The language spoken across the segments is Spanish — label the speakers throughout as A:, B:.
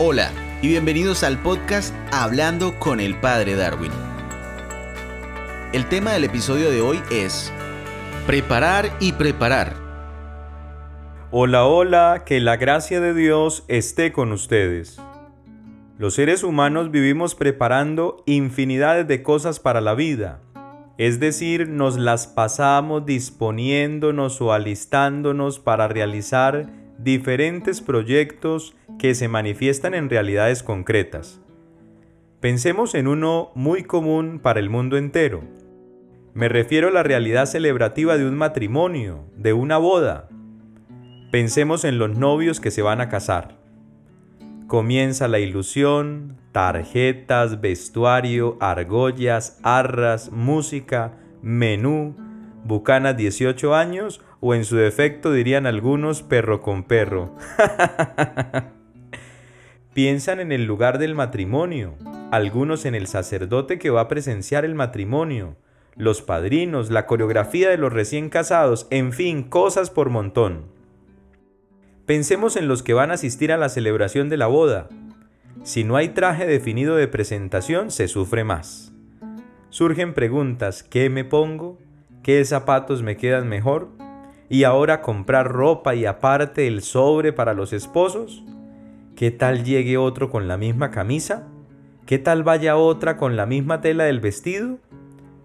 A: Hola y bienvenidos al podcast Hablando con el Padre Darwin. El tema del episodio de hoy es Preparar y preparar.
B: Hola, hola, que la gracia de Dios esté con ustedes. Los seres humanos vivimos preparando infinidades de cosas para la vida. Es decir, nos las pasamos disponiéndonos o alistándonos para realizar diferentes proyectos que se manifiestan en realidades concretas. Pensemos en uno muy común para el mundo entero. Me refiero a la realidad celebrativa de un matrimonio, de una boda. Pensemos en los novios que se van a casar. Comienza la ilusión, tarjetas, vestuario, argollas, arras, música, menú, bucanas 18 años o en su defecto dirían algunos perro con perro. Piensan en el lugar del matrimonio, algunos en el sacerdote que va a presenciar el matrimonio, los padrinos, la coreografía de los recién casados, en fin, cosas por montón. Pensemos en los que van a asistir a la celebración de la boda. Si no hay traje definido de presentación, se sufre más. Surgen preguntas, ¿qué me pongo? ¿Qué zapatos me quedan mejor? ¿Y ahora comprar ropa y aparte el sobre para los esposos? ¿Qué tal llegue otro con la misma camisa? ¿Qué tal vaya otra con la misma tela del vestido?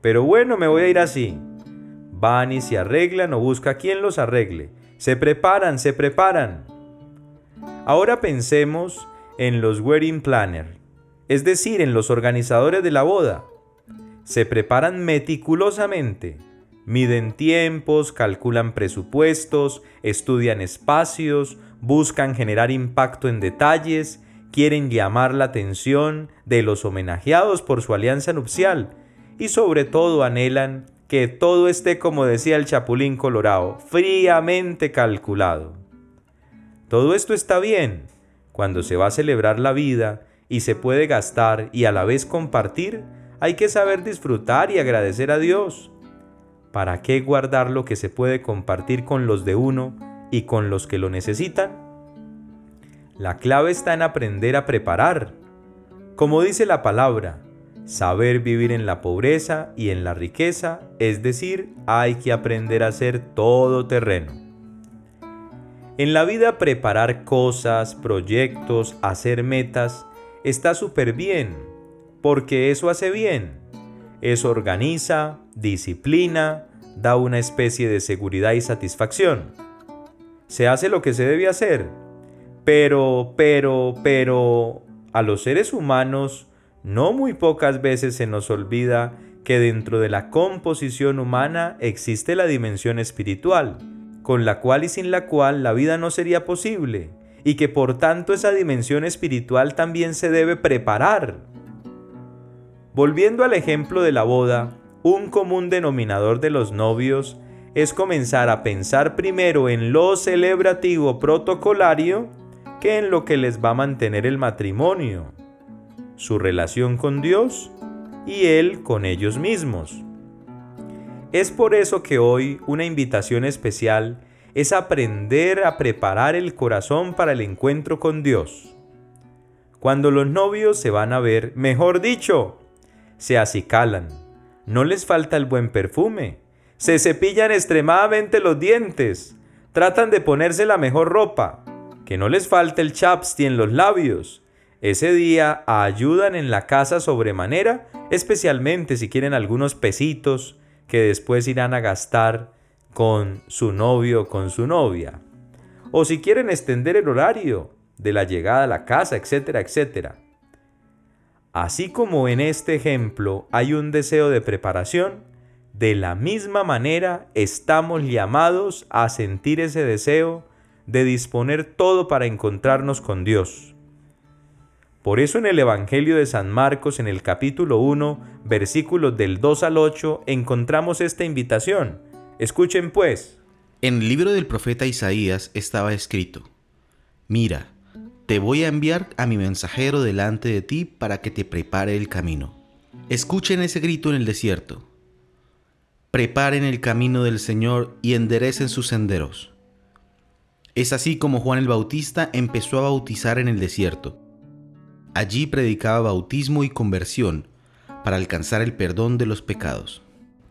B: Pero bueno, me voy a ir así. Van y se arreglan o busca quien los arregle. Se preparan, se preparan. Ahora pensemos en los wedding planner, es decir, en los organizadores de la boda. Se preparan meticulosamente, miden tiempos, calculan presupuestos, estudian espacios, buscan generar impacto en detalles, quieren llamar la atención de los homenajeados por su alianza nupcial y sobre todo anhelan que todo esté como decía el Chapulín Colorado, fríamente calculado. Todo esto está bien cuando se va a celebrar la vida y se puede gastar y a la vez compartir, hay que saber disfrutar y agradecer a Dios. ¿Para qué guardar lo que se puede compartir con los de uno y con los que lo necesitan? La clave está en aprender a preparar. Como dice la palabra, saber vivir en la pobreza y en la riqueza, es decir, hay que aprender a ser todo terreno. En la vida preparar cosas, proyectos, hacer metas, está súper bien, porque eso hace bien. Eso organiza, disciplina, da una especie de seguridad y satisfacción se hace lo que se debe hacer. Pero, pero, pero, a los seres humanos no muy pocas veces se nos olvida que dentro de la composición humana existe la dimensión espiritual, con la cual y sin la cual la vida no sería posible, y que por tanto esa dimensión espiritual también se debe preparar. Volviendo al ejemplo de la boda, un común denominador de los novios es comenzar a pensar primero en lo celebrativo protocolario que en lo que les va a mantener el matrimonio, su relación con Dios y Él con ellos mismos. Es por eso que hoy una invitación especial es aprender a preparar el corazón para el encuentro con Dios. Cuando los novios se van a ver, mejor dicho, se acicalan, no les falta el buen perfume, se cepillan extremadamente los dientes, tratan de ponerse la mejor ropa, que no les falte el chapsti en los labios. Ese día ayudan en la casa sobremanera, especialmente si quieren algunos pesitos que después irán a gastar con su novio o con su novia. O si quieren extender el horario de la llegada a la casa, etcétera, etcétera. Así como en este ejemplo hay un deseo de preparación, de la misma manera estamos llamados a sentir ese deseo de disponer todo para encontrarnos con Dios. Por eso en el Evangelio de San Marcos en el capítulo 1, versículos del 2 al 8, encontramos esta invitación. Escuchen pues.
A: En el libro del profeta Isaías estaba escrito, Mira, te voy a enviar a mi mensajero delante de ti para que te prepare el camino. Escuchen ese grito en el desierto preparen el camino del Señor y enderecen sus senderos. Es así como Juan el Bautista empezó a bautizar en el desierto, Allí predicaba bautismo y conversión para alcanzar el perdón de los pecados.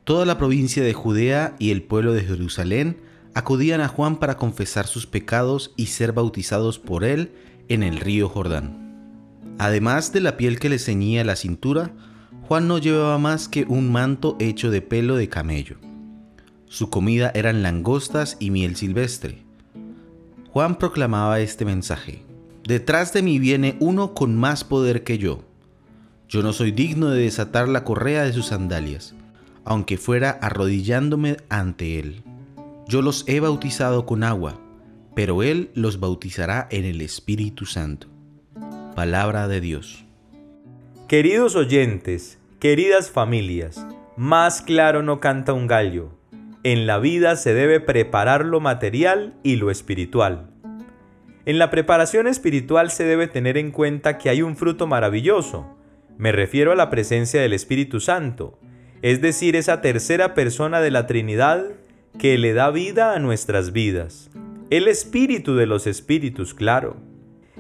A: Toda la provincia de Judea y el pueblo de Jerusalén acudían a Juan para confesar sus pecados y ser bautizados por él en el río Jordán. Además de la piel que le ceñía la cintura, Juan no llevaba más que un manto hecho de pelo de camello. Su comida eran langostas y miel silvestre. Juan proclamaba este mensaje. Detrás de mí viene uno con más poder que yo. Yo no soy digno de desatar la correa de sus sandalias, aunque fuera arrodillándome ante él. Yo los he bautizado con agua, pero él los bautizará en el Espíritu Santo. Palabra de Dios.
B: Queridos oyentes, queridas familias, más claro no canta un gallo. En la vida se debe preparar lo material y lo espiritual. En la preparación espiritual se debe tener en cuenta que hay un fruto maravilloso. Me refiero a la presencia del Espíritu Santo, es decir, esa tercera persona de la Trinidad que le da vida a nuestras vidas. El Espíritu de los Espíritus, claro.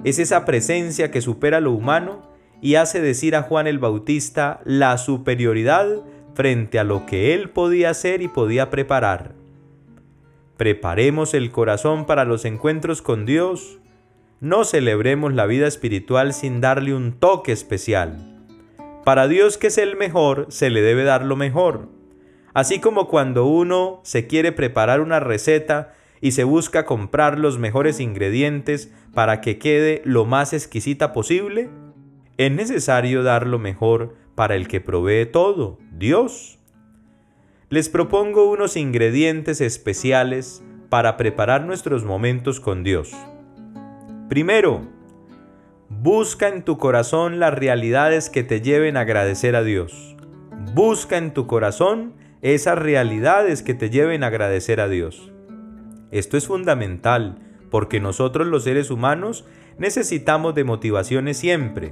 B: Es esa presencia que supera lo humano y hace decir a Juan el Bautista la superioridad frente a lo que él podía hacer y podía preparar. Preparemos el corazón para los encuentros con Dios. No celebremos la vida espiritual sin darle un toque especial. Para Dios que es el mejor, se le debe dar lo mejor. Así como cuando uno se quiere preparar una receta y se busca comprar los mejores ingredientes para que quede lo más exquisita posible, es necesario dar lo mejor para el que provee todo, Dios. Les propongo unos ingredientes especiales para preparar nuestros momentos con Dios. Primero, busca en tu corazón las realidades que te lleven a agradecer a Dios. Busca en tu corazón esas realidades que te lleven a agradecer a Dios. Esto es fundamental porque nosotros los seres humanos necesitamos de motivaciones siempre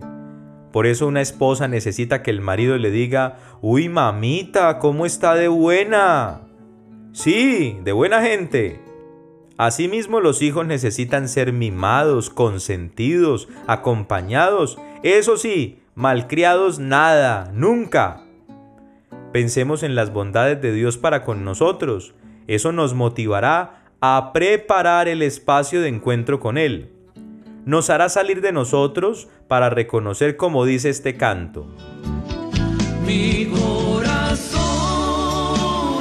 B: por eso una esposa necesita que el marido le diga, uy mamita, ¿cómo está de buena? Sí, de buena gente. Asimismo los hijos necesitan ser mimados, consentidos, acompañados. Eso sí, malcriados nada, nunca. Pensemos en las bondades de Dios para con nosotros. Eso nos motivará a preparar el espacio de encuentro con Él nos hará salir de nosotros para reconocer como dice este canto.
C: Mi corazón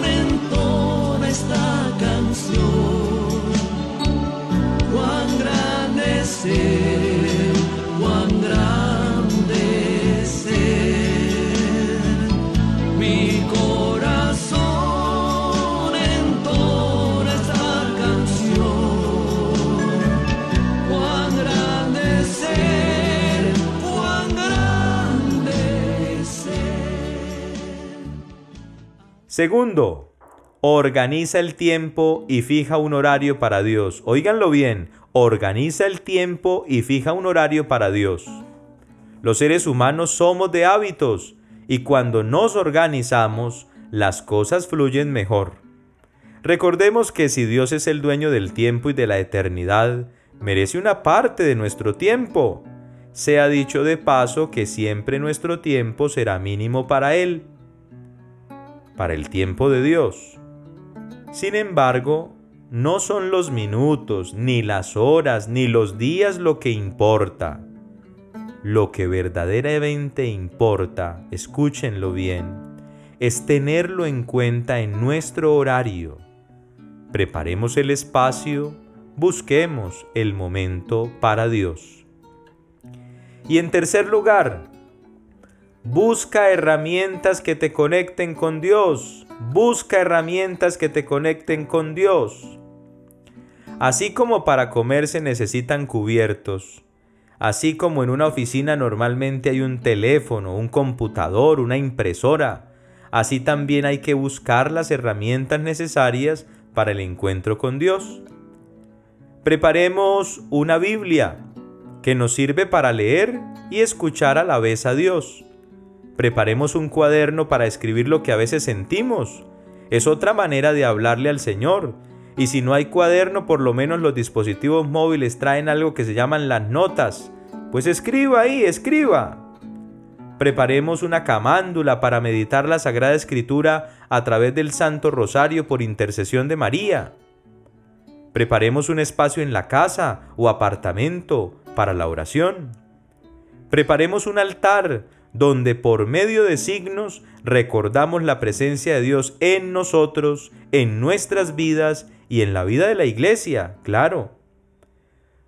C: en toda esta canción, cuán grande
B: Segundo, organiza el tiempo y fija un horario para Dios. Óiganlo bien, organiza el tiempo y fija un horario para Dios. Los seres humanos somos de hábitos y cuando nos organizamos, las cosas fluyen mejor. Recordemos que si Dios es el dueño del tiempo y de la eternidad, merece una parte de nuestro tiempo. Se ha dicho de paso que siempre nuestro tiempo será mínimo para Él para el tiempo de Dios. Sin embargo, no son los minutos, ni las horas, ni los días lo que importa. Lo que verdaderamente importa, escúchenlo bien, es tenerlo en cuenta en nuestro horario. Preparemos el espacio, busquemos el momento para Dios. Y en tercer lugar, Busca herramientas que te conecten con Dios. Busca herramientas que te conecten con Dios. Así como para comer se necesitan cubiertos, así como en una oficina normalmente hay un teléfono, un computador, una impresora, así también hay que buscar las herramientas necesarias para el encuentro con Dios. Preparemos una Biblia que nos sirve para leer y escuchar a la vez a Dios. Preparemos un cuaderno para escribir lo que a veces sentimos. Es otra manera de hablarle al Señor. Y si no hay cuaderno, por lo menos los dispositivos móviles traen algo que se llaman las notas, Pues escriba ahí, escriba. Preparemos una camándula para meditar la Sagrada Escritura a través del Santo Rosario por intercesión de María. Preparemos un espacio en la casa o apartamento para la oración. Preparemos un altar donde por medio de signos recordamos la presencia de Dios en nosotros, en nuestras vidas y en la vida de la iglesia, claro.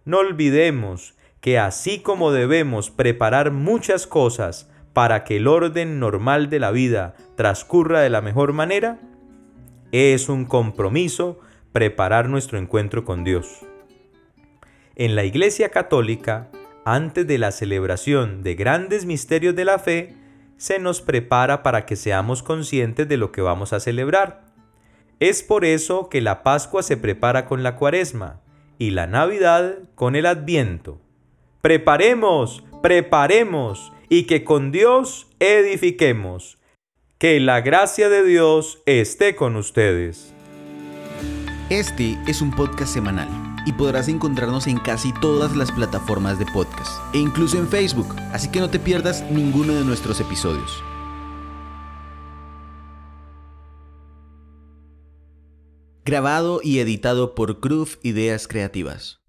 B: No olvidemos que así como debemos preparar muchas cosas para que el orden normal de la vida transcurra de la mejor manera, es un compromiso preparar nuestro encuentro con Dios. En la Iglesia Católica, antes de la celebración de grandes misterios de la fe, se nos prepara para que seamos conscientes de lo que vamos a celebrar. Es por eso que la Pascua se prepara con la Cuaresma y la Navidad con el Adviento. Preparemos, preparemos y que con Dios edifiquemos. Que la gracia de Dios esté con ustedes.
A: Este es un podcast semanal y podrás encontrarnos en casi todas las plataformas de podcast e incluso en Facebook, así que no te pierdas ninguno de nuestros episodios. Grabado y editado por Groove Ideas Creativas.